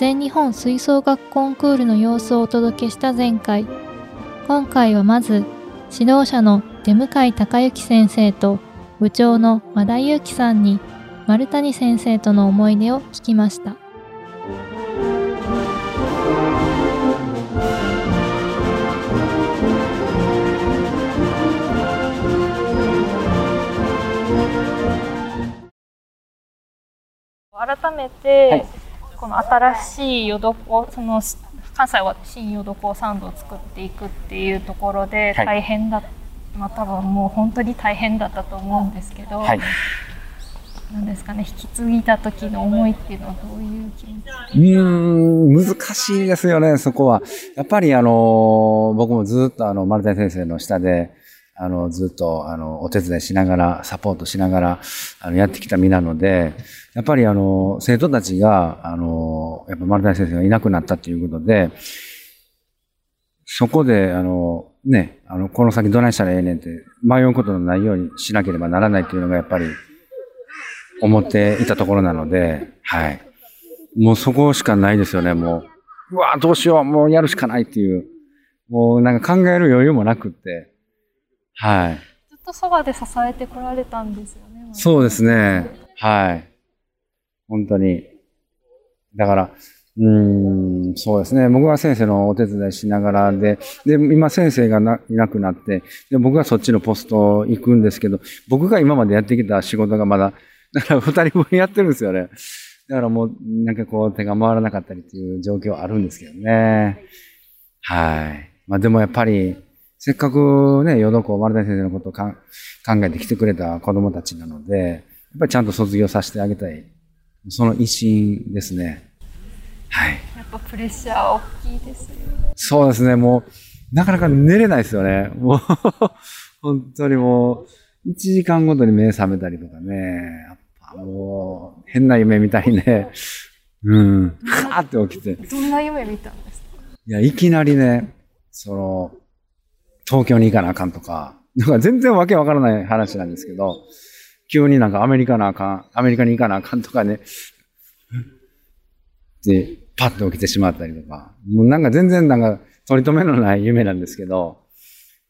全日本吹奏楽コンクールの様子をお届けした前回。今回はまず指導者の出向井隆之先生と部長の和田祐樹さんに丸谷先生との思い出を聞きました。改めて、はい、この新しい淀床その関西は新淀床サンドを作っていくっていうところで大変だ、はい、まあ多分もう本当に大変だったと思うんですけど、はい、なんですかね引き継いだ時の思いっていうのはどういう気持ち？うん難しいですよねそこは。やっぱりあの僕もずっとあの丸谷先生の下であの、ずっと、あの、お手伝いしながら、サポートしながら、あの、やってきた身なので、やっぱりあの、生徒たちが、あの、やっぱ丸谷先生がいなくなったっていうことで、そこで、あの、ね、あの、この先どないしたらええねんって、迷うことのないようにしなければならないっていうのがやっぱり、思っていたところなので、はい。もうそこしかないですよね、もう。うわどうしよう、もうやるしかないっていう。もうなんか考える余裕もなくって。はい。ずっとそばで支えてこられたんですよね。そうですね。はい。本当に。だから、うん、そうですね。僕は先生のお手伝いしながらで、で、今先生がないなくなって、で、僕がそっちのポスト行くんですけど、僕が今までやってきた仕事がまだ、だから二人分やってるんですよね。だからもう、なんかこう手が回らなかったりっていう状況あるんですけどね。はい。まあでもやっぱり、せっかくね、淀子丸谷先生のことを考えてきてくれた子供たちなので、やっぱりちゃんと卒業させてあげたい。その一心ですね。はい。やっぱプレッシャー大きいですよね。そうですね、もう、なかなか寝れないですよね。もう 本当にもう、1時間ごとに目覚めたりとかね、やっぱもう、変な夢見たりね、うん、はーって起きて。どんな夢見たんですか？いや、いきなりね、その、東京に行かなあかんとか、なんか全然わけわからない話なんですけど、急になんかアメリカなあかん、アメリカに行かなあかんとかね、で、パッと起きてしまったりとか、もうなんか全然なんか取り留めのない夢なんですけど、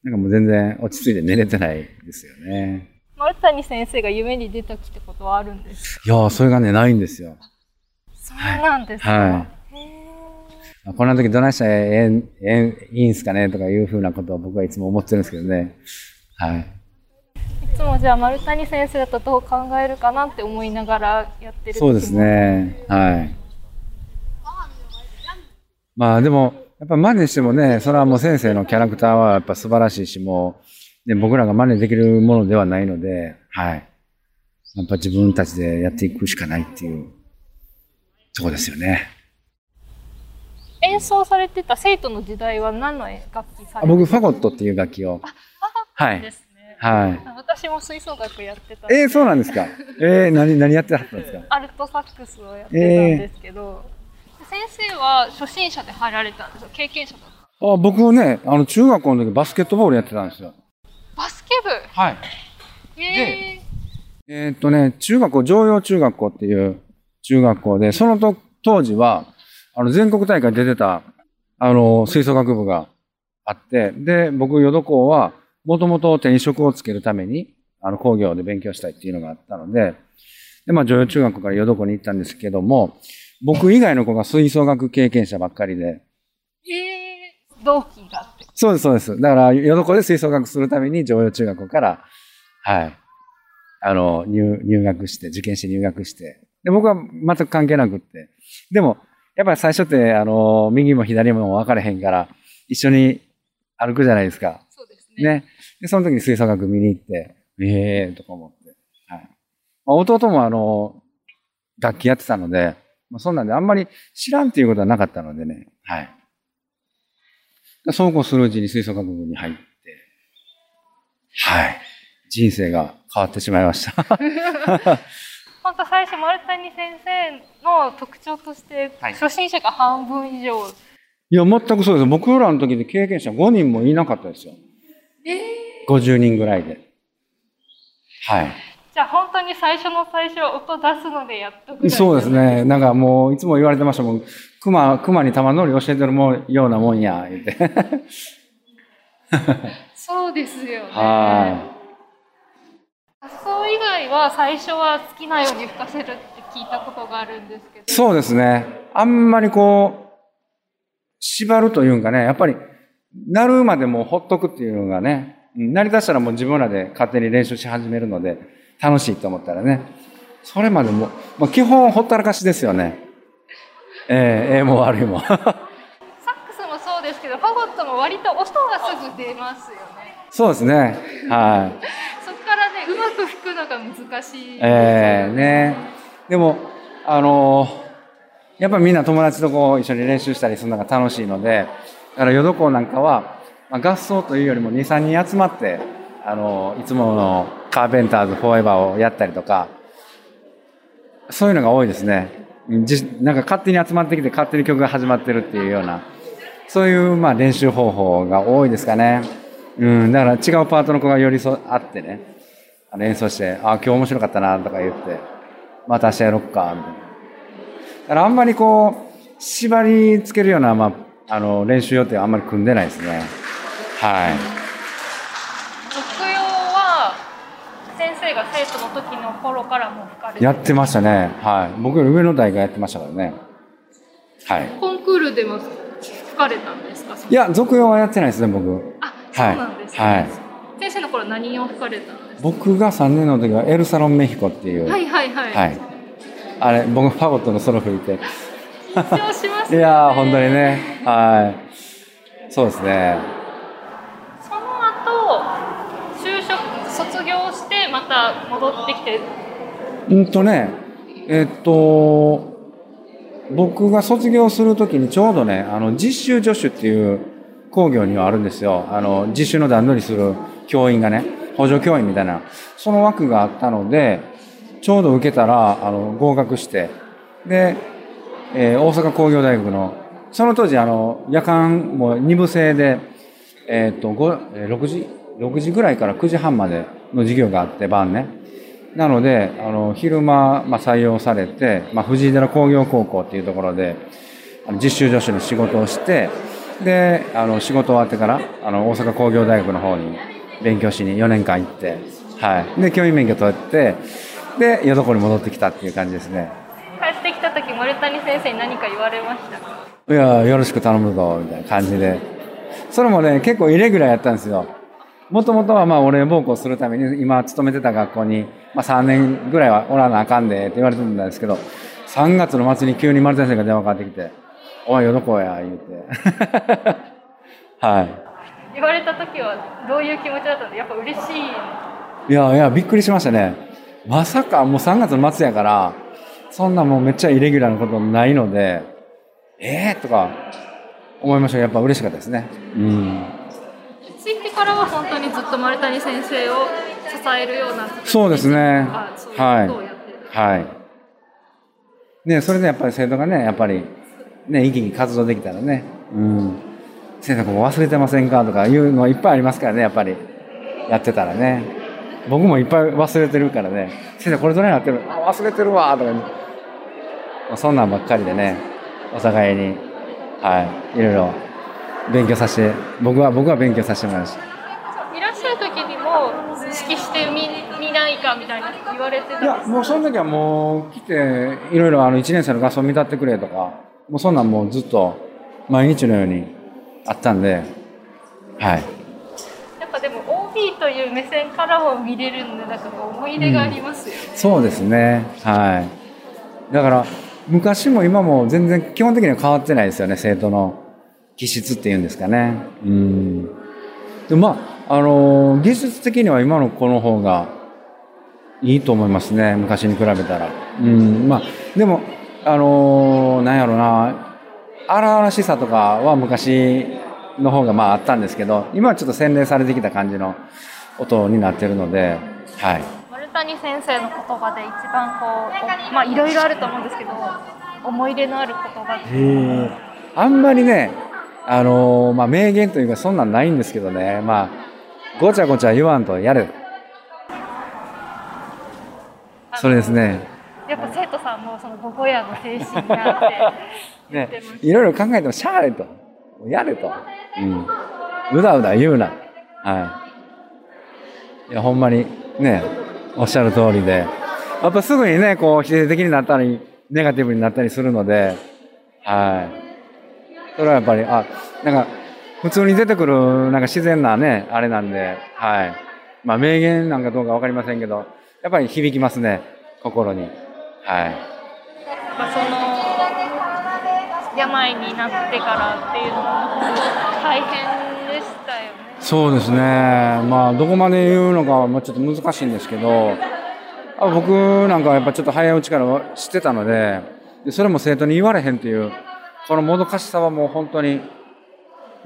なんかもう全然落ち着いて寝れてないですよね。丸谷先生が夢に出たきってことはあるんですいやそれがね、ないんですよ。そうなんですか、はいこんな時どないしたらえええいいんすかねとかいうふうなことを僕はいつも思ってるんですけどね。はい。いつもじゃあ丸谷先生だとどう考えるかなって思いながらやってるそうですね。はい。まあでも、やっぱ真似してもね、それはもう先生のキャラクターはやっぱ素晴らしいし、もう、ね、僕らが真似できるものではないので、はい。やっぱ自分たちでやっていくしかないっていうとこですよね。演奏されてた生徒の時代は何の楽器されて僕、ファゴットっていう楽器を。はい。ですね。はい。私も吹奏楽やってたえー、そうなんですか。えー、何、何やってたんですか？アルトサックスをやってたんですけど、えー、先生は初心者で入られたんですよ経験者だったあ僕はね、あの、中学校の時バスケットボールやってたんですよ。バスケ部？はい。えー、えー、っとね、中学校、常陽中学校っていう中学校で、そのと当時は、あの、全国大会出てた、あの、吹奏楽部があって、で、僕、淀校は、もともと転職をつけるために、あの、工業で勉強したいっていうのがあったので、で、まあ、女優中学校から淀校に行ったんですけども、僕以外の子が吹奏楽経験者ばっかりで。ええー、同期がって。そうです、そうです。だから、淀校で吹奏楽するために、女優中学校から、はい、あの、入、入学して、受験して入学して、で、僕は全く関係なくって。でも、やっぱり最初って、あの、右も左も分かれへんから、一緒に歩くじゃないですか。そうですね。ね。で、その時に吹奏楽見に行って、ええー、とか思って。はい。まあ、弟もあの、楽器やってたので、まあ、そんなんであんまり知らんっていうことはなかったのでね。はい。そうこうするうちに吹奏楽部に入って、はい。人生が変わってしまいました。本当最初丸谷先生の特徴として、初心者が半分以上、いや、全くそうです。僕らの時で経験者5人もいなかったですよ。ええー、50人ぐらいで。はい。じゃあ本当に最初の最初音出すのでやっとくそうですね。なんかもういつも言われてましたもん。熊、熊に玉乗り教えてるもんようなもんや、言って。そうですよね。は発想以外は最初は好きなように吹かせるって聞いたことがあるんですけど。い。そうですね。あんまりこう、縛るというんかね、やっぱり、なるまでもうほっとくっていうのがね、うんなりだしたらもう自分らで勝手に練習し始めるので、楽しいと思ったらね、それまでも、まあ、基本ほったらかしですよね。ええええも悪いも。サックスもそうですけど、ファゴットも割と音がすぐ出ますよね。そうですね。はい。そこからね、うまく吹くのが難しい。ええね。でも、あのやっぱりみんな友達とこう一緒に練習したりするのが楽しいので、だから淀港なんかは、まあ、合奏というよりも2、3人集まって、あのいつものカーペンターズフォーエバーをやったりとか、そういうのが多いですね。じなんか勝手に集まってきて勝手に曲が始まってるっていうような、そういうまあ練習方法が多いですかね。うん、だから違うパートの子が寄り添ってってね、あの演奏して、あ、今日面白かったなとか言って、また明日やろっか、みたいな。だからあんまりこう、縛りつけるような、まあ、あの、練習予定はあんまり組んでないですね。はい。卒業は、先生が生徒の時の頃からもう吹かれてやってましたね。はい。僕より上の代がやってましたからね。はい。コンクールでも吹かれたんですか？いや、続用はやってないですね、僕。あ、そうなんですね。はい先生の頃何を吹かれたんですか？僕が3年の時はエルサロンメヒコっていう、はいはいはい。はい。あれ、僕ファゴットのソロ吹いて。緊張しますいね。やー、本当にね。はい。そうですね。その後、就職、卒業して、また戻ってきて、うんとね、えっと、僕が卒業するときにちょうどね、あの、実習助手っていう工業にはあるんですよ。あの、実習の段取りする教員がね、補助教員みたいな、その枠があったので、ちょうど受けたら、あの、合格して、で、えー大阪工業大学の、その当時、あの、夜間も2部制で、えっと、6時、6時ぐらいから9時半までの授業があって、晩ね。なので、あの、昼間、まあ、採用されて、まあ、藤井寺工業高校っていうところで、あの実習助手の仕事をして、で、あの、仕事終わってから、あの、大阪工業大学の方に勉強しに4年間行って、はい。で、教員免許取って、で、淀子に戻ってきたっていう感じですね。帰ってきた時、森谷先生に何か言われました？かいや、よろしく頼むぞ、みたいな感じで。それもね、結構イレギュラーやったんですよ。もともとはまあ、俺奉公するために、今勤めてた学校に、まあ3年ぐらいはおらなあかんで、って言われてたんですけど、3月の末に急に丸先生が電話かかってきて、おい、よどこや、言うて。はい。言われた時はどういう気持ちだったの？やっぱ嬉しい。いやいや、びっくりしましたね。まさか、もう3月の末やから、そんなもうめっちゃイレギュラーなことないので、えーとか思いましたやっぱ嬉しかったですね。うん。ついてからは本当にずっと丸谷先生を支えるようなそうですねあそういはい。ね、それでやっぱり生徒がね、やっぱり、ね、生き生き活動できたらね、うん。先生ここ忘れてませんか？とかいうのいっぱいありますからね、やっぱり。やってたらね。僕もいっぱい忘れてるからね、先生これどれになってる？あ忘れてるわとか、そんなんばっかりでね、お互いに、はい、いろいろ勉強させて、僕は、僕は勉強させてもらいました。いらっしゃる時にも指揮してみ見ないかみたいな言われてたんいや、もうその時はもう来て、いろいろあの1年生の合奏見立ってくれとか、もうそんなんもうずっと毎日のようにあったんで、はい。やっぱでも OB という目線からも見れるんでなんか思い入れがありますよね、そうですね。はい。だから、昔も今も全然基本的には変わってないですよね、生徒の気質っていうんですかね。うん。でもまあ、あのー技術的には今の子の方がいいと思いますね、昔に比べたら。うん。まあ、でも、あのーなんやろな、荒々しさとかは昔の方がまああったんですけど、今はちょっと洗練されてきた感じの音になってるので、はい。丸谷先生の言葉で一番こうおまあいろいろあると思うんですけど思い入れのある言葉ってあんまりね、あのーまあ、名言というかそんなんないんですけどね、まあ、ごちゃごちゃ言わんとやれ。それですね。やっぱ生徒さんもそのボコヤの精神があってね、いろいろ考えてもしゃあれと。やれと。うん。うだうだ言うな。はい。いや、ほんまに、ね、おっしゃる通りで。やっぱすぐにね、こう、否定的になったり、ネガティブになったりするので、はい。それはやっぱり、あ、なんか、普通に出てくる、なんか自然なね、あれなんで、はい。まあ、名言なんかどうかわかりませんけど、やっぱり響きますね、心に。はい。まあ、その、病になってからっていうのは、大変でしたよね。そうですね。まあ、どこまで言うのか、まあ、ちょっと難しいんですけど、あ僕なんかはやっぱちょっと早いうちから知ってたので、でそれも生徒に言われへんっていう、このもどかしさはもう本当に、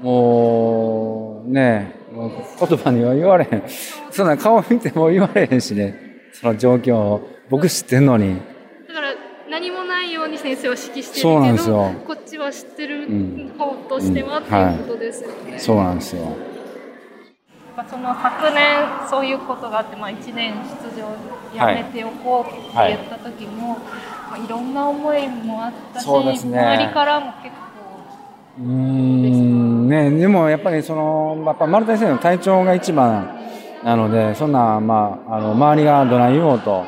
もう、ねもう言葉には言われへん。そんな顔見ても言われへんしね、その状況を。僕知ってんのに。だから何もように先生は指揮してるけど、こっちは知ってる方としては、うん、っていうことですよね。はい、そうなんですよ。その昨年そういうことがあって、まあ、1年出場やめておこうって言った時も、はい。まあ、いろんな思いもあったし、ね、周りからも結構うん。ねでもやっぱりそのやっぱ丸田先生の体調が一番なのでそんな、まあ、あの周りがどない言おうと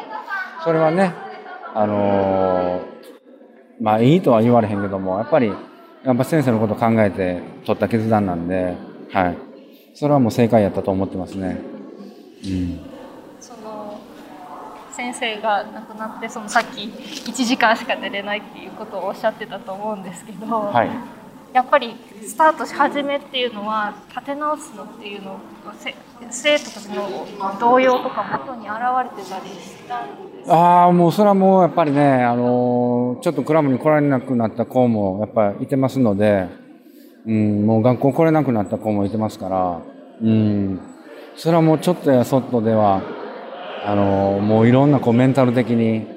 それはねあのまあいいとは言われへんけどもやっぱりやっぱ先生のことを考えて取った決断なんではい。それはもう正解やったと思ってますね。うん、その先生が亡くなってそのさっき1時間しか出れないっていうことをおっしゃってたと思うんですけど、はい、やっぱりスタートし始めっていうのは立て直すのっていうの生徒たちの動揺とか元に現れてたりしたんですああもうそれはもうやっぱりねあのちょっとクラブに来られなくなった子もやっぱりいてますので。うん、もう学校来れなくなった子もいてますから、うん、それはもうちょっとやそっとでは、あの、もういろんなこうメンタル的に、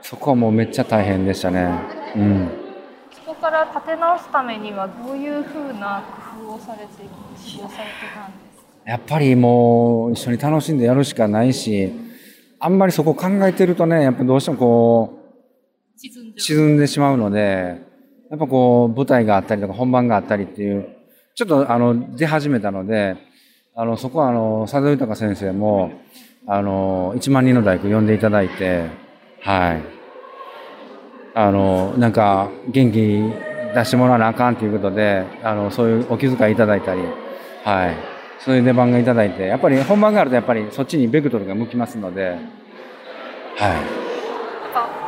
そこはもうめっちゃ大変でしたね。うん。そこから立て直すためにはどういうふうな工夫をされて、されてたんですか？やっぱりもう一緒に楽しんでやるしかないし、あんまりそこ考えてるとね、やっぱどうしてもこう、沈んでしまうので、やっぱこう、舞台があったりとか本番があったりっていう、ちょっとあの、出始めたので、あの、そこはあの、佐渡豊先生も、あの、1万人の大工呼んでいただいて、はい。あの、なんか、元気出してもらわなあかんということで、あの、そういうお気遣いいただいたり、はい。そういう出番がいただいて、やっぱり本番があるとやっぱりそっちにベクトルが向きますので、はい。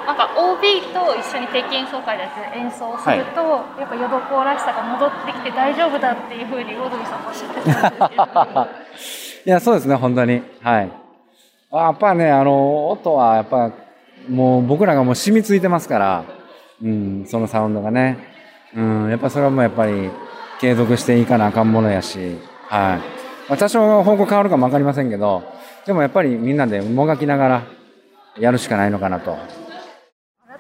なんか OB と一緒に定期演奏会で演奏すると、はい、やっぱヨドコらしさが戻ってきて大丈夫だっていうふうに魚住さんおっしゃってたんですけどいやそうですね本当に。はい。やっぱねあの音はやっぱもう僕らがもう染みついてますから。うんそのサウンドがね。うんやっぱそれはもうやっぱり継続していかなあかんものやし。はい、まあ、多少方向変わるかも分かりませんけどでもやっぱりみんなでもがきながらやるしかないのかなと。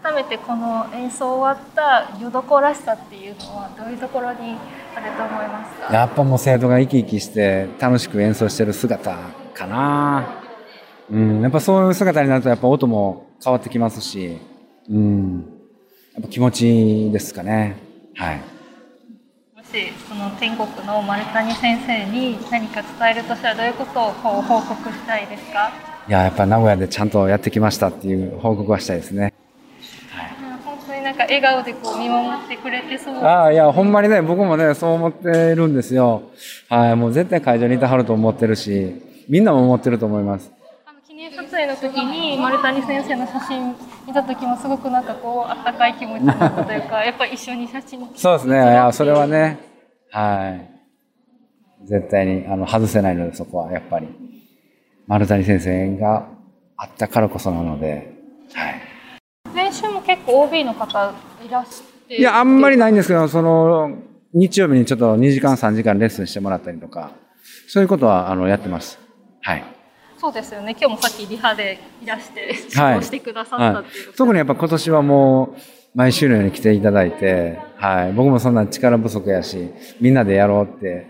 改めてこの演奏終わったよどこらしさっていうのはどういうところにあると思いますか？やっぱもう生徒が生き生きして楽しく演奏してる姿かな。うんやっぱそういう姿になるとやっぱ音も変わってきますしうんやっぱ気持ちいいですかね。はい。もしその天国の丸谷先生に何か伝えるとしたらどういうことを報告したいですか？いややっぱ名古屋でちゃんとやってきましたっていう報告はしたいですね。なんか笑顔でこう見守ってくれてそうああいやほんまにね僕もねそう思ってるんですよ。はいもう絶対会場にいてはると思ってるしみんなも思ってると思いますあの時に丸谷先生の写真見た時もすごくなんかこうあったかい気持ちになったというか やっぱり一緒に写真そうですね。いやそれはね。はい。絶対にあの外せないのでそこはやっぱり。丸谷先生があったからこそなので。はい。練習も結構 OB の方いらして。いや、あんまりないんですけど、その、日曜日にちょっと2時間3時間レッスンしてもらったりとか、そういうことは、あの、やってます。はい。そうですよね。今日もさっきリハでいらして、指導してくださったっていう、はい、特にやっぱ今年はもう、毎週のように来ていただいて、はい。僕もそんな力不足やし、みんなでやろうって、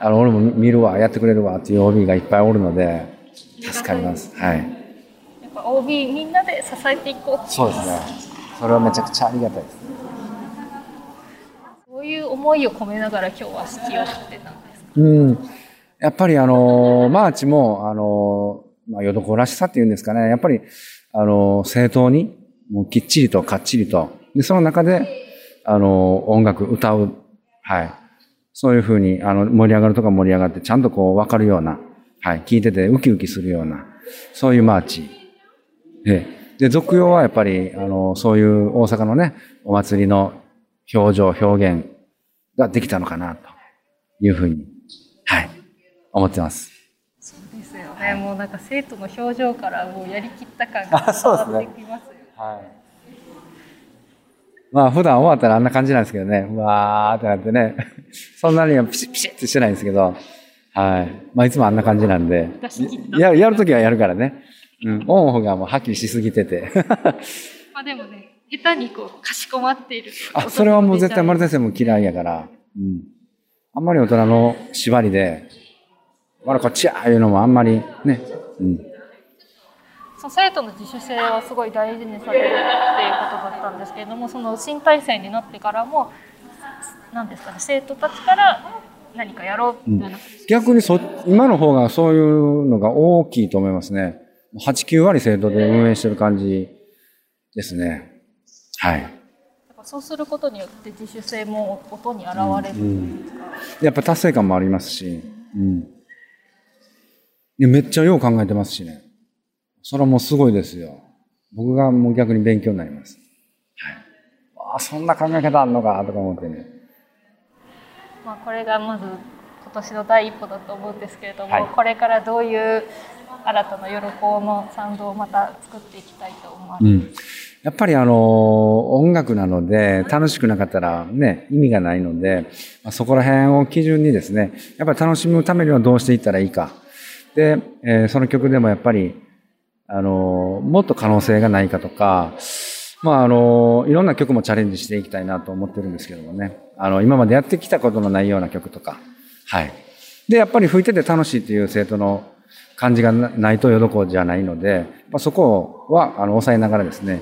あの、俺も見るわ、やってくれるわっていう OB がいっぱいおるので、助かります。はい。OB みんなで支えていこうそうですね。それはめちゃくちゃありがたいです。そういう思いを込めながら今日は式をってたんですか？うんやっぱりあのマーチもあのまあ、淀工らしさっていうんですかね。やっぱり、あの、正統に、もうきっちりとかっちりと。で、その中で、あの、音楽、歌う。はい。そういうふうに、あの、盛り上がるとか盛り上がって、ちゃんとこう、わかるような、はい。聞いててウキウキするような、そういうマーチ。で、で、俗謡はやっぱり、あの、そういう大阪のね、お祭りの表情、表現ができたのかな、というふうに、思ってます。ね、もうなんか生徒の表情からもうやりきった感が伝わってきますよ。すね、はい。まあ普段終わったらあんな感じなんですけどね、うわーってなってね、そんなにはピシッピシッってしてないんですけど、はい。まあいつもあんな感じなんで、ややるときはやるからね、うん、オンオフがもうはっきりしすぎてて。まあでもね、下手にこう、かしこまっている。あ、それはもう絶対丸先生も嫌いやから、うん。あんまり大人の縛りで、まだこっちやいうのもあんまりね、うん。そう生徒の自主性はすごい大事にされるっていうことだったんですけれどもその新体制になってからも何ですかね生徒たちから何かやろうみたいな、うん、逆にそ今の方がそういうのが大きいと思いますね。89割生徒で運営してる感じですね。はい。そうすることによって自主性も音に現れる、うんうん、やっぱ達成感もありますし、うんめっちゃよう考えてますしね。それはもうすごいですよ。僕がもう逆に勉強になります。はい。ああ、そんな考え方あんのかとか思ってね。まあ、これがまず今年の第一歩だと思うんですけれども、はい、これからどういう新たな喜びのサウンドをまた作っていきたいと思います。うんやっぱりあの、音楽なので、楽しくなかったらね、意味がないので、まあ、そこら辺を基準にですね、やっぱり楽しむためにはどうしていったらいいか。で、えー、その曲でもやっぱり、あの、もっと可能性がないかとか、まあ、あの、いろんな曲もチャレンジしていきたいなと思ってるんですけどもね。あの、今までやってきたことのないような曲とか。はい。で、やっぱり吹いてて楽しいっていう生徒の感じがないとよどこじゃないので、まあ、そこは、あの、抑えながらですね、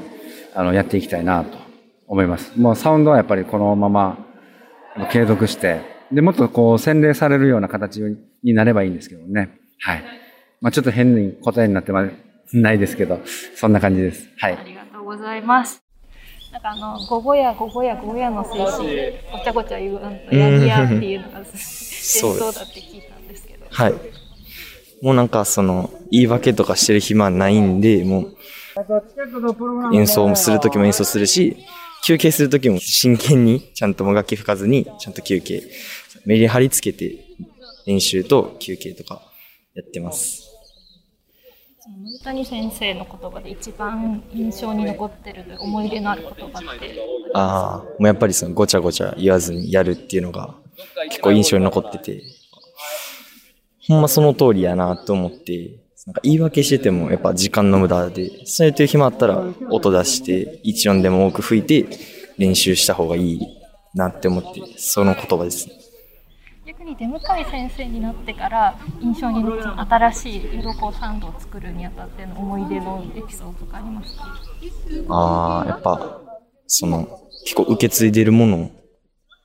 あの、やっていきたいなと思います。もうサウンドはやっぱりこのまま継続して、で、もっとこう洗礼されるような形になればいいんですけどね。はい。まあちょっと変に答えになってまないですけど、そんな感じです。はい。ありがとうございます。なんかあの、ごごやごごやごやの精神、ごちゃごちゃ言う、やりやっていうのが戦争 だって聞いたんですけど。はい。もうなんかその、言い訳とかしてる暇ないんで、もう、演奏するときも演奏するし、休憩するときも真剣に、ちゃんともがき吹かずに、ちゃんと休憩。メリハリつけて、練習と休憩とかやってます。森谷先生の言葉で一番印象に残ってる思い出のある言葉って？ああもうやっぱりそのごちゃごちゃ言わずにやるっていうのが結構印象に残ってて。ほんまその通りやなと思ってなんか言い訳しててもやっぱ時間の無駄でそういう暇あったら音出して一音でも多く吹いて練習した方がいいなって思ってその言葉ですねに出向井先生になってから印象に新しいヨドコサンドを作るにあたっての思い出のエピソードとかありますか？ああやっぱその結構受け継いでるもの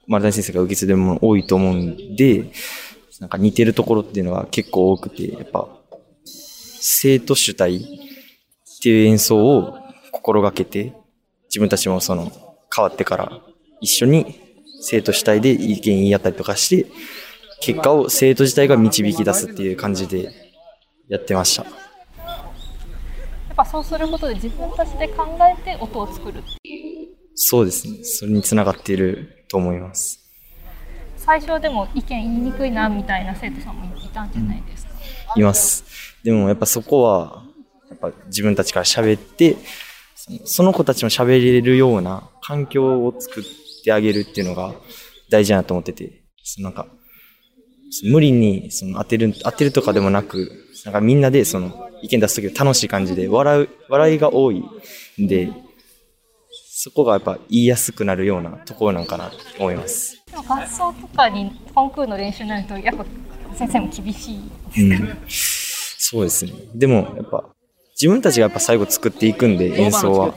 丸谷先生が受け継いでるもの多いと思うんでなんか似てるところっていうのは結構多くてやっぱ生徒主体っていう演奏を心がけて自分たちもその変わってから一緒に生徒主体で意見言い合ったりとかして結果を生徒自体が導き出すっていう感じでやってました。やっぱそうすることで自分たちで考えて音を作る。そうですね。それにつながっていると思います。最初でも意見言いにくいなみたいな生徒さんもいたんじゃないですか、うん、います。でもやっぱそこは、やっぱ自分たちから喋って、その子たちも喋れるような環境を作ってあげるっていうのが大事だなと思ってて、なんか無理にその当てる、当てるとかでもなく、なんかみんなでその意見出すとき楽しい感じで笑う、笑いが多いんで、そこがやっぱ言いやすくなるようなところなんかなと思います。合奏とかにコンクールの練習になると、やっぱ先生も厳しいうん、そうですね。でもやっぱ自分たちがやっぱ最後作っていくんで演奏は。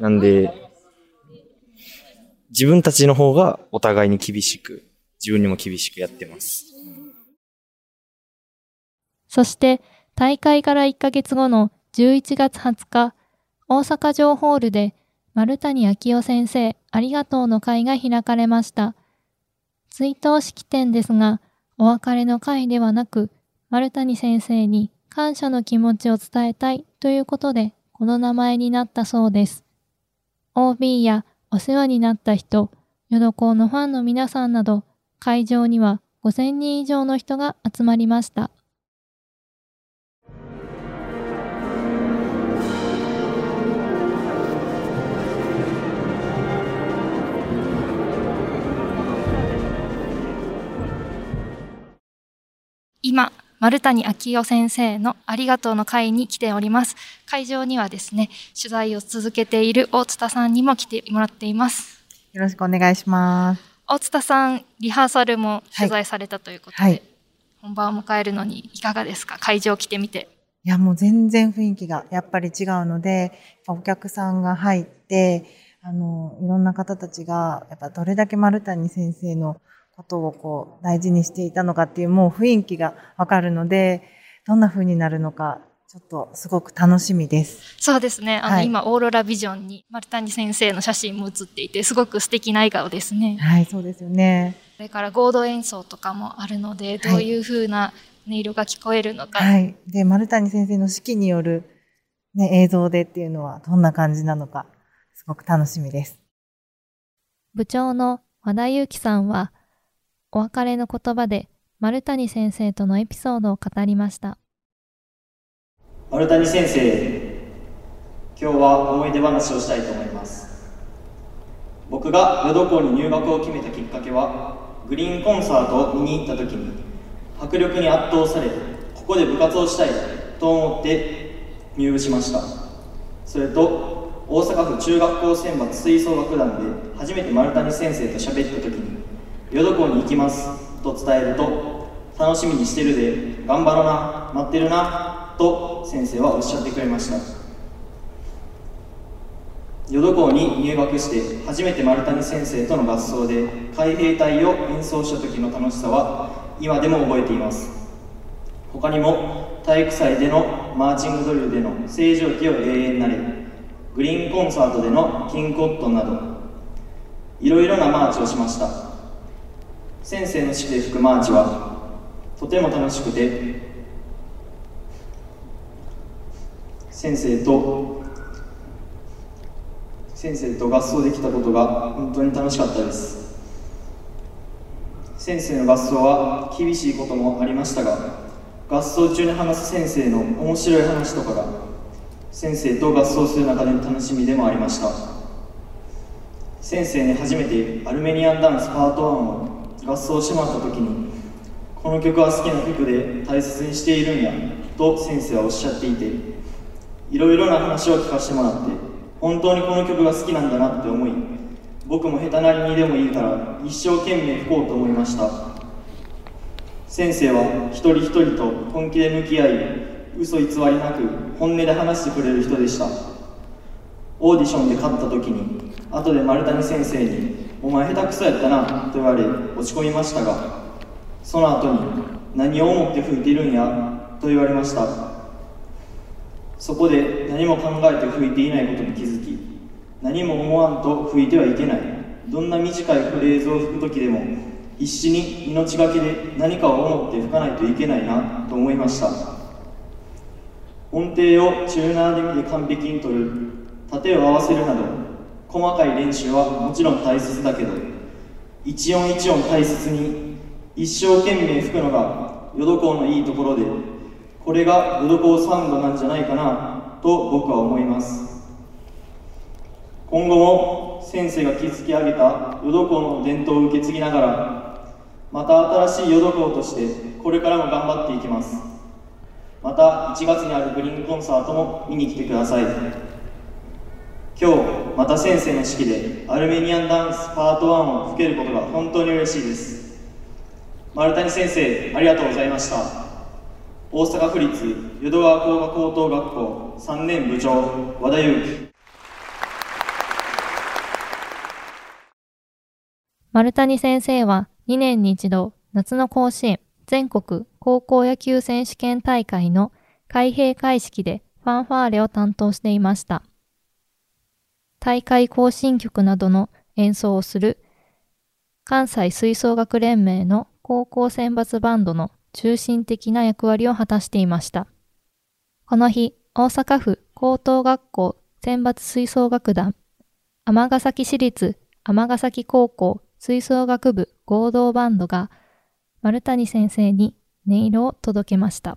なんで、自分たちの方がお互いに厳しく、自分にも厳しくやってます。そして大会から1ヶ月後の11月20日、大阪城ホールで丸谷昭夫先生ありがとうの会が開かれました。追悼式典ですが、お別れの会ではなく、丸谷先生に感謝の気持ちを伝えたいということで、この名前になったそうです。OB やお世話になった人、ヨドのファンの皆さんなど、会場には5000人以上の人が集まりました。今、丸谷昭夫先生のありがとうの会に来ております。会場にはですね、取材を続けている大津田さんにも来てもらっています。よろしくお願いします。大津田さん、リハーサルも取材されたということで、はいはい、本番を迎えるのにいかがですか？会場来てみて。いや、もう全然雰囲気がやっぱり違うので、お客さんが入って、あの、いろんな方たちが、やっぱどれだけ丸谷先生のことをこう大事にしていたのかっていうもう雰囲気がわかるので、どんな風になるのか、ちょっとすごく楽しみです。そうですね。あの、はい、今、オーロラビジョンに丸谷先生の写真も写っていて、すごく素敵な笑顔ですね。はい、そうですよね。それから合同演奏とかもあるので、どういう風な音色が聞こえるのか。はい。で、丸谷先生の指揮による、ね、映像でっていうのはどんな感じなのか、すごく楽しみです。部長の和田祐樹さんは、お別れの言葉で丸谷先生とのエピソードを語りました丸谷先生今日は思い出話をしたいと思います。僕が淀港に入学を決めたきっかけはグリーンコンサートを見に行った時に迫力に圧倒されここで部活をしたいと思って入部しました。それと大阪府中学校選抜吹奏楽団で初めて丸谷先生と喋った時に淀港に行きますと伝えると楽しみにしてるで頑張ろうな待ってるなと先生はおっしゃってくれました。淀港に入学して初めて丸谷先生との合奏で海兵隊を演奏した時の楽しさは今でも覚えています。他にも体育祭でのマーチングドリルでの正常期を永遠なれグリーンコンサートでのキンコットンなどいろいろなマーチをしました。先生の指揮で吹くマーチはとても楽しくて先生と先生と合奏できたことが本当に楽しかったです。先生の合奏は厳しいこともありましたが合奏中に話す先生の面白い話とかが先生と合奏する中での楽しみでもありました。先生に初めてアルメニアンダンスパート1を合奏してもらった時にこの曲は好きな曲で大切にしているんやと先生はおっしゃっていていろいろな話を聞かせてもらって本当にこの曲が好きなんだなって思い僕も下手なりにでもいいから一生懸命吹こうと思いました。先生は一人一人と本気で向き合い嘘偽りなく本音で話してくれる人でした。オーディションで勝った時に後で丸谷先生にお前下手くそやったなと言われ落ち込みましたがその後に何を思って吹いているんやと言われました。そこで何も考えて吹いていないことに気づき何も思わんと吹いてはいけない。どんな短いフレーズを吹く時でも必死に命がけで何かを思って吹かないといけないなと思いました。音程をチューナーで見て完璧に取る縦を合わせるなど細かい練習はもちろん大切だけど一音一音大切に一生懸命吹くのが淀港のいいところでこれが淀港サウンドなんじゃないかなと僕は思います。今後も先生が築き上げた淀港の伝統を受け継ぎながらまた新しい淀港としてこれからも頑張っていきます。また1月にあるグリーンコンサートも見に来てください。今日また先生の指揮でアルメニアンダンスパート1を吹けることが本当に嬉しいです。丸谷先生ありがとうございました大阪府立淀川工学高等学校3年部長和田裕樹丸谷先生は2年に一度夏の甲子園全国高校野球選手権大会の開閉会式でファンファーレを担当していました。大会行進曲などの演奏をする関西吹奏楽連盟の高校選抜バンドの中心的な役割を果たしていました。この日、大阪府高等学校選抜吹奏楽団、尼崎市立尼崎高校吹奏楽部合同バンドが丸谷先生に音色を届けました。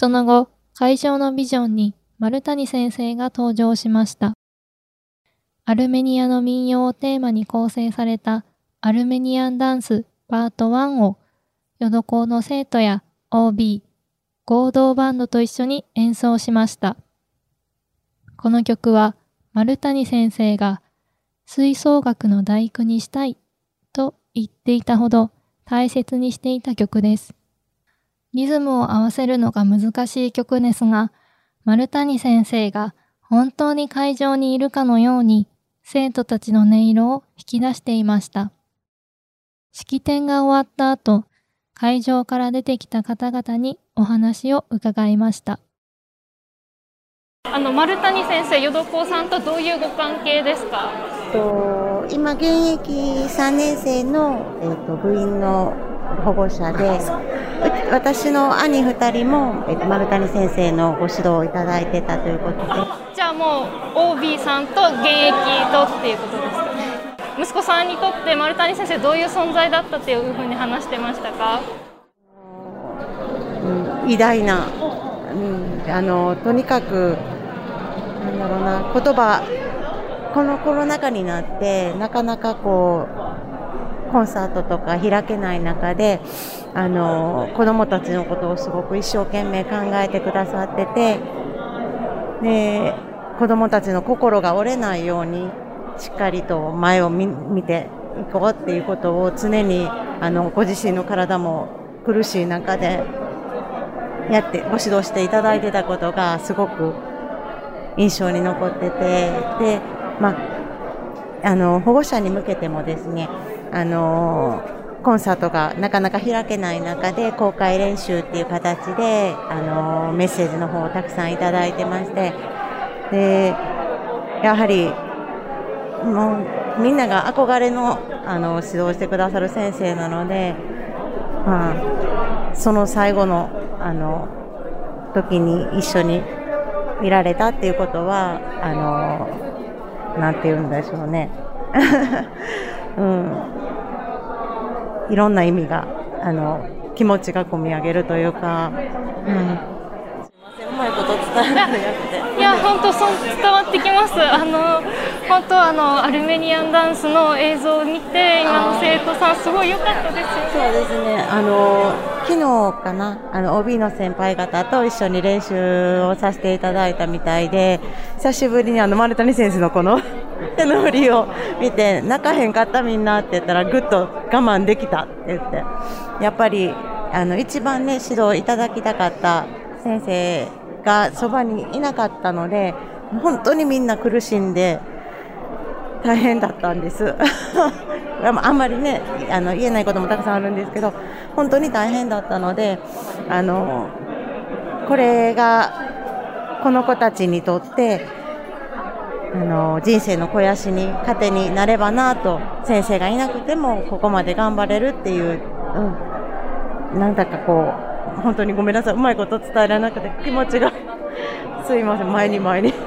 その後、会場のビジョンに丸谷先生が登場しました。アルメニアの民謡をテーマに構成されたアルメニアンダンスパート1を淀校の生徒や OB、合同バンドと一緒に演奏しました。この曲は丸谷先生が吹奏楽の大工にしたいと言っていたほど大切にしていた曲です。リズムを合わせるのが難しい曲ですが、丸谷先生が本当に会場にいるかのように生徒たちの音色を引き出していました。式典が終わった後、会場から出てきた方々にお話を伺いました。あの丸谷先生、淀子さんとどういうご関係ですか？と今現役3年生のえっ、ー、と部員の保護者で、私の兄2人も、えっと、丸谷先生のご指導をいただいてたということで。じゃあもう OB さんと現役とっていうことですか？ね。息子さんにとって丸谷先生どういう存在だったっていうふうに話してましたか？うん、偉大な、うん、あのとにかくなんだろうな言葉このコロナ禍になってなかなかこうコンサートとか開けない中であの子どもたちのことをすごく一生懸命考えてくださっててで子どもたちの心が折れないようにしっかりと前を見ていこうっていうことを常にあのご自身の体も苦しい中でやってご指導していただいてたことがすごく印象に残っててで、まあ、あの保護者に向けてもですねあのコンサートがなかなか開けない中で公開練習っていう形で、あのメッセージの方をたくさんいただいてましてで、やはり、もうみんなが憧れのあの指導してくださる先生なので、まあ、その最後のあの時に一緒に見られたっていうことは、あのなんて言うんでしょうね。うん、いろんな意味があの気持ちが込み上げるというか、うん、うまいこと伝えられなくて。いや、本当、そう伝わってきます。あの、本当、あの、アルメニアンダンスの映像を見て、今の生徒さん、すごい良かったですそうですね。あの、昨日かな、あの、OB の先輩方と一緒に練習をさせていただいたみたいで、久しぶりにあの、丸谷先生のこの 手の振りを見て、泣かへんかったみんなって言ったら、ぐっと我慢できたって言って、やっぱり、あの、一番ね、指導いただきたかった先生がそばにいなかったので、本当にみんな苦しんで、大変だったんです。あんまりね、あの言えないこともたくさんあるんですけど、本当に大変だったので、あのこれがこの子たちにとってあの人生の肥やしに糧になればなと先生がいなくてもここまで頑張れるっていう、うん、なんだかこう本当にごめんなさい。うまいこと伝えられなくて気持ちが すいません。前に前に。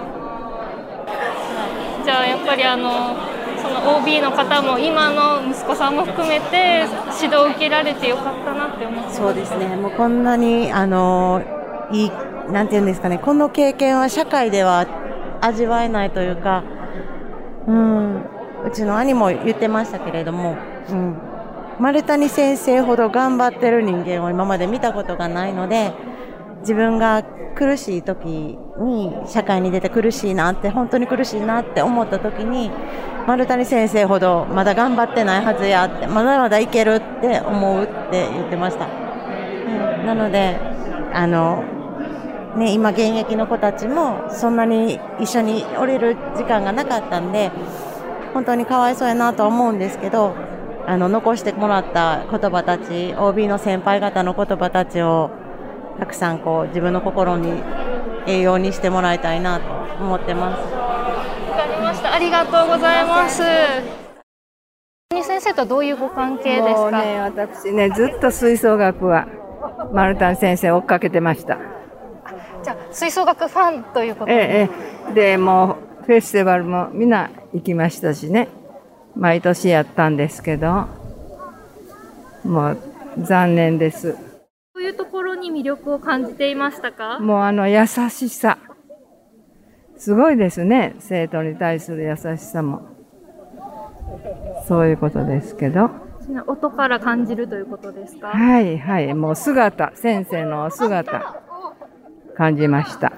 じゃあやっぱりあのその OB の方も今の息子さんも含めて指導を受けられてよかったなって思ってそうですね。もうこんなにあのいいなんていうんですかね。この経験は社会では味わえないというかうん。うちの兄も言ってましたけれども、うん、丸谷先生ほど頑張ってる人間を今まで見たことがないので自分が苦しい時に社会に出て苦しいなって本当に苦しいなって思った時に丸谷先生ほどまだ頑張ってないはずやってまだまだいけるって思うって言ってました、うん、なのであのね、今現役の子たちもそんなに一緒に降りる時間がなかったんで本当にかわいそうやなと思うんですけどあの残してもらった言葉たち OB の先輩方の言葉たちをたくさんこう自分の心に栄養にしてもらいたいなと思ってます。わかりました。ありがとうございます。先生とどういうご関係ですか？ね、私ね、ずっと吹奏楽は丸谷先生追っかけてました。じゃあ吹奏楽ファンということで。ええ、でもうフェスティバルもみんな行きましたしね、毎年やったんですけど、もう残念です。いうところに魅力を感じていましたか？もうあの優しさ。すごいですね。生徒に対する優しさも。そういうことですけど。音から感じるということですか？はいはい。もう姿、先生の姿、感じました。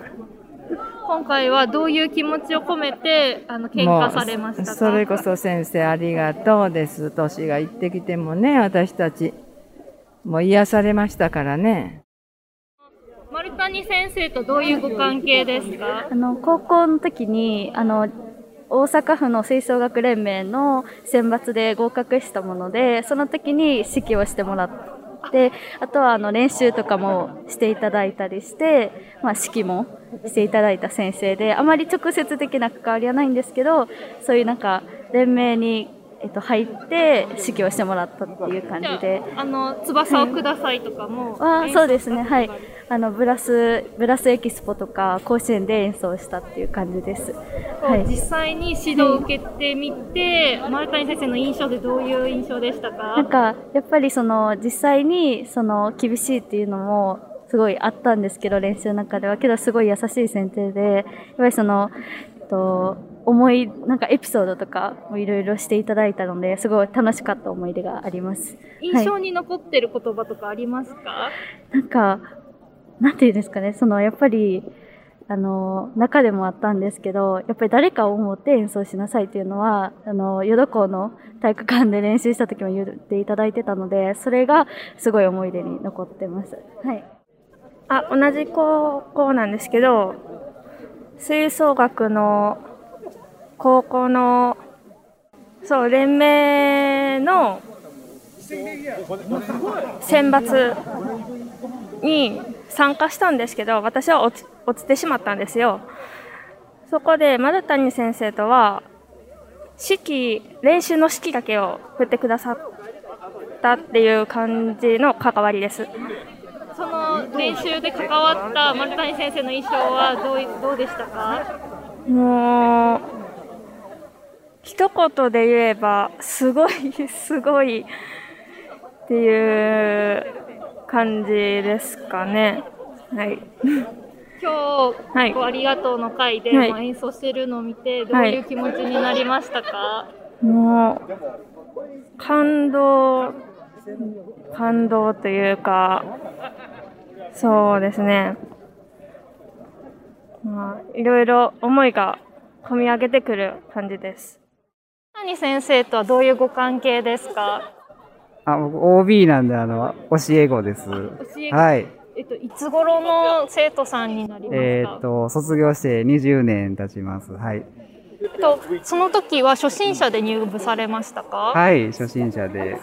今回はどういう気持ちを込めて、あの、喧嘩されましたか？それこそ先生ありがとうです。年が行ってきてもね、私たち。もう癒されましたからね。丸谷先生とどういうご関係ですか？あの、高校の時に、あの、大阪府の吹奏楽連盟の選抜で合格したもので、その時に指揮をしてもらって、あとはあの練習とかもしていただいたりして、まあ、指揮もしていただいた先生で、あまり直接的な関わりはないんですけど、そういうなんか連盟にえっと、入って指揮をしてもらったっていう感じで。あの、翼をくださいとかも、はい、あそうですね、はい。あの、ブラス、ブラスエキスポとか、甲子園で演奏したっていう感じです。はい。実際に指導を受けてみて、はい、丸谷先生の印象でどういう印象でしたか？なんか、やっぱりその、実際に、その、厳しいっていうのも、すごいあったんですけど、練習の中では。けど、すごい優しい先生で、やっぱりその、えっと、思い、なんかエピソードとかもいろいろしていただいたので、すごい楽しかった思い出があります。印象に残ってる言葉とかありますか、はい、なんか、なんていうんですかね、その、やっぱり、あの、中でもあったんですけど、やっぱり誰かを思って演奏しなさいっていうのは、あの、淀港の体育館で練習した時も言っていただいてたので、それがすごい思い出に残ってます。はい。あ、同じ高校なんですけど、吹奏楽の高校の、そう、連盟の選抜に参加したんですけど、私は落ち落ちてしまったんですよ。そこで丸谷先生とは、指揮、練習の指揮だけを振ってくださったっていう感じの関わりです。その練習で関わった丸谷先生の印象はどういどうでしたか？もう、一言で言えば、すごい、すごいっていう感じですかね。はい。今日、はいありがとうの会で、演奏してるのを見てどういう気持ちになりましたか、もう、感動、感動というか、そうですね。まあ、いろいろ思いが込み上げてくる感じです。谷先生とはどういうご関係ですか？あ、僕 OB なんで、あの、教え子です。はい。えっと、いつ頃の生徒さんになりますか、えーっと、卒業して20年経ちます。はい。えっと、その時は初心者で入部されましたか、はい、初心者で、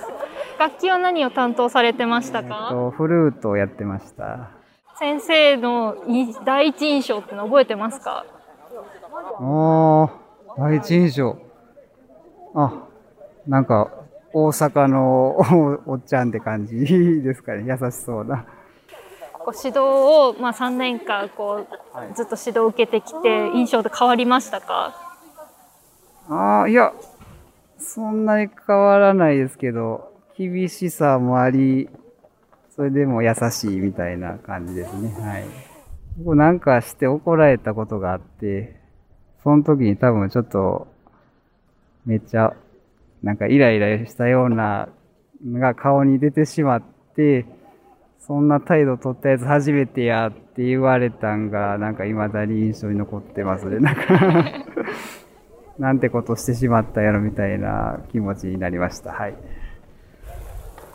楽器は何を担当されてましたか、とフルートをやってました。先生のい第一印象っての覚えてますか？おー、第一印象。あ、なんか、大阪のお おっちゃんって感じですかね。優しそうな。こう指導を、まあ、3年間こうずっと指導を受けてきて印象で変わりましたか？ああ、いや、そんなに変わらないですけど、厳しさもあり、それでも優しいみたいな感じですね。はい。僕なんかして怒られたことがあって、その時に多分ちょっと、めっちゃ、なんかイライラしたようなのが顔に出てしまって、そんな態度取ったやつ初めてやって言われたんが、なんか未だに印象に残ってますね。なんかなんてことしてしまったやろみたいな気持ちになりました。はい。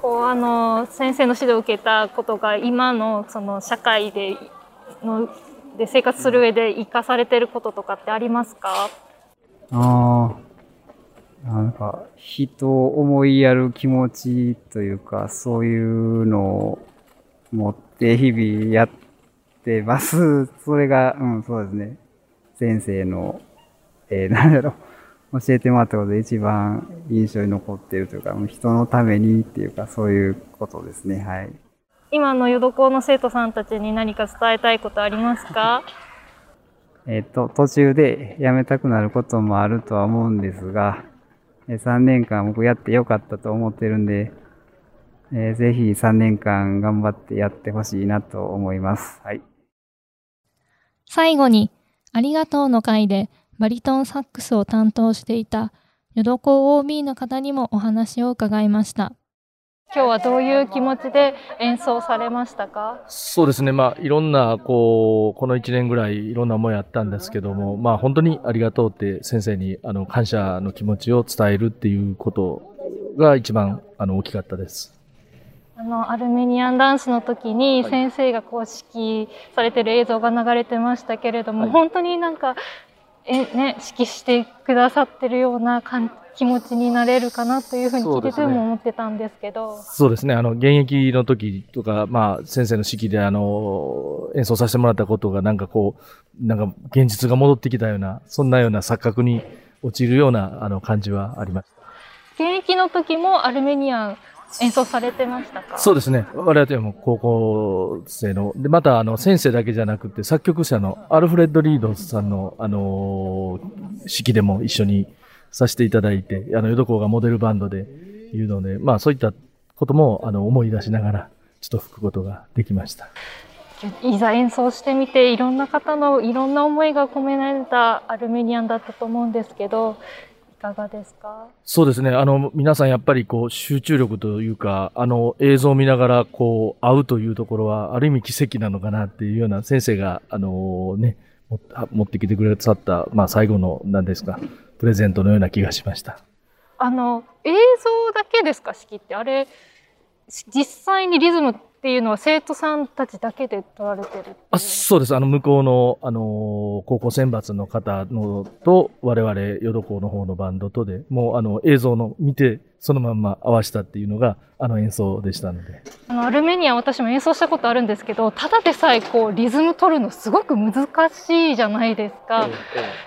こうあの先生の指導を受けたことが今のその社会でので生活する上で生かされてることとかってありますか？ああ、なんか人を思いやる気持ちというか、そういうのを持って日々やってます。それが、うん、そうですね。先生の、えー、なんだろう、教えてもらったことで一番印象に残っているというか、人のためにっていうか、そういうことですね。はい。今の淀高の生徒さんたちに何か伝えたいことありますか？えっ、と、途中で辞めたくなることもあるとは思うんですが、えー3年間僕やってよかったと思ってるんで、えーぜひ3年間頑張ってやってほしいなと思います。はい。最後に、ありがとうの会でバリトンサックスを担当していた、淀高 OB の方にもお話を伺いました。今日はどういう気持ちで演奏されましたか？そうですね、まあ、いろんな、こう、この1年ぐらいいろんな思いあったんですけども、まあ、本当にありがとうって先生に、あの、感謝の気持ちを伝えるっていうことが一番、あの、大きかったです。あのアルメニアンダンスの時に先生がこう指揮されてる映像が流れてましたけれども、本当になんかえ、ね、指揮してくださってるような感気持ちになれるかなというふうに聞いてても思ってたんですけど。そうですね、あの、現役の時とか、まあ、先生の指揮で、あの、演奏させてもらったことが、なんかこう、なんか現実が戻ってきたような、そんなような錯覚に陥るような、あの、感じはありました。現役の時もアルメニアン演奏されてましたか？そうですね。我々も高校生の、で、また、あの、先生だけじゃなくて、作曲者のアルフレッド・リードさんの、あの、指揮でも一緒にさせていただいて、あの、ヨドコがモデルバンドでいうので、まあ、そういったことも、あの、思い出しながら、ちょっと吹くことができました。いざ演奏してみて、いろんな方のいろんな思いが込められたアルメニアンだったと思うんですけど、いかがですか？そうですね。あの、皆さんやっぱりこう、集中力というか、あの、映像を見ながらこう、会うというところは、ある意味奇跡なのかなっていうような先生が、あのね、も持ってきてくださった、まあ最後の、何ですか、プレゼントのような気がしました。あの、映像だけですか、式って。あれ、実際にリズムっていうのは生徒さんたちだけで取られてるあそうです。あの、向こうの、あの、高校選抜の方のと、我々、ヨドコの方のバンドとで、もう、あの、映像の見て、そのまんま合わせたっていうのが、あの演奏でしたので。あのアルメニア私も演奏したことあるんですけどただでさえこうリズム取るのすごく難しいじゃないですか、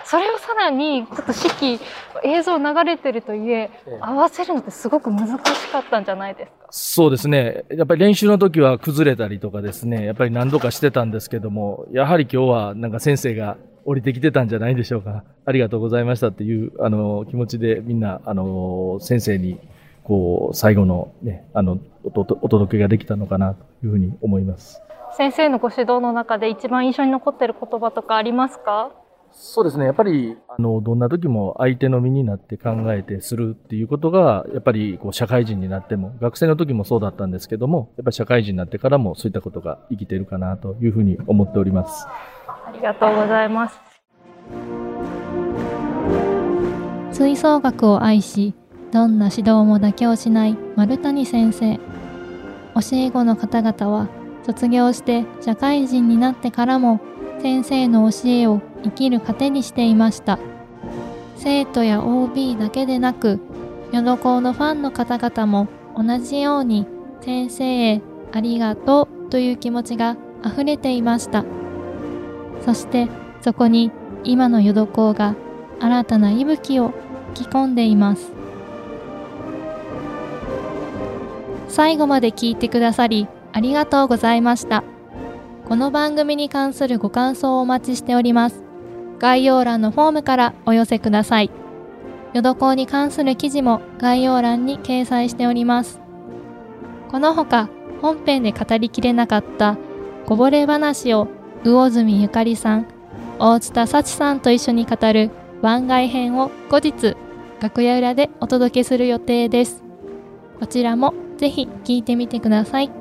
それをさらにちょっと指揮映像流れてるといえ合わせるのってすごく難しかったんじゃないですか？そうですね。やっぱり練習の時は崩れたりとかですね、やっぱり何度かしてたんですけども、やはり今日はなんか先生が降りてきてたんじゃないでしょうか。ありがとうございましたっていう、あの、気持ちでみんな、あの、先生にこう、最後のね、あの、お届けができたのかなというふうに思います。先生のご指導の中で一番印象に残っている言葉とかありますか？そうですね。やっぱり、あの、どんな時も相手の身になって考えてするっていうことが、やっぱり、こう、社会人になっても、学生の時もそうだったんですけども、やっぱり社会人になってからもそういったことが生きているかなというふうに思っております。ありがとうございます。吹奏楽を愛し、どんな指導も妥協しない丸谷先生。教え子の方々は卒業して社会人になってからも先生の教えを生きる糧にしていました。生徒や OB だけでなく、ヨコのファンの方々も同じように先生へありがとうという気持ちが溢れていました。そしてそこに今のヨドコが新たな息吹を吹き込んでいます。最後まで聞いてくださりありがとうございました。この番組に関するご感想をお待ちしております。概要欄のフォームからお寄せください。ヨドコに関する記事も概要欄に掲載しております。このほか本編で語りきれなかったこぼれ話を魚住ゆかりさん、大津田幸さんと一緒に語る番外編を後日楽屋裏でお届けする予定です。こちらもぜひ聴いてみてください。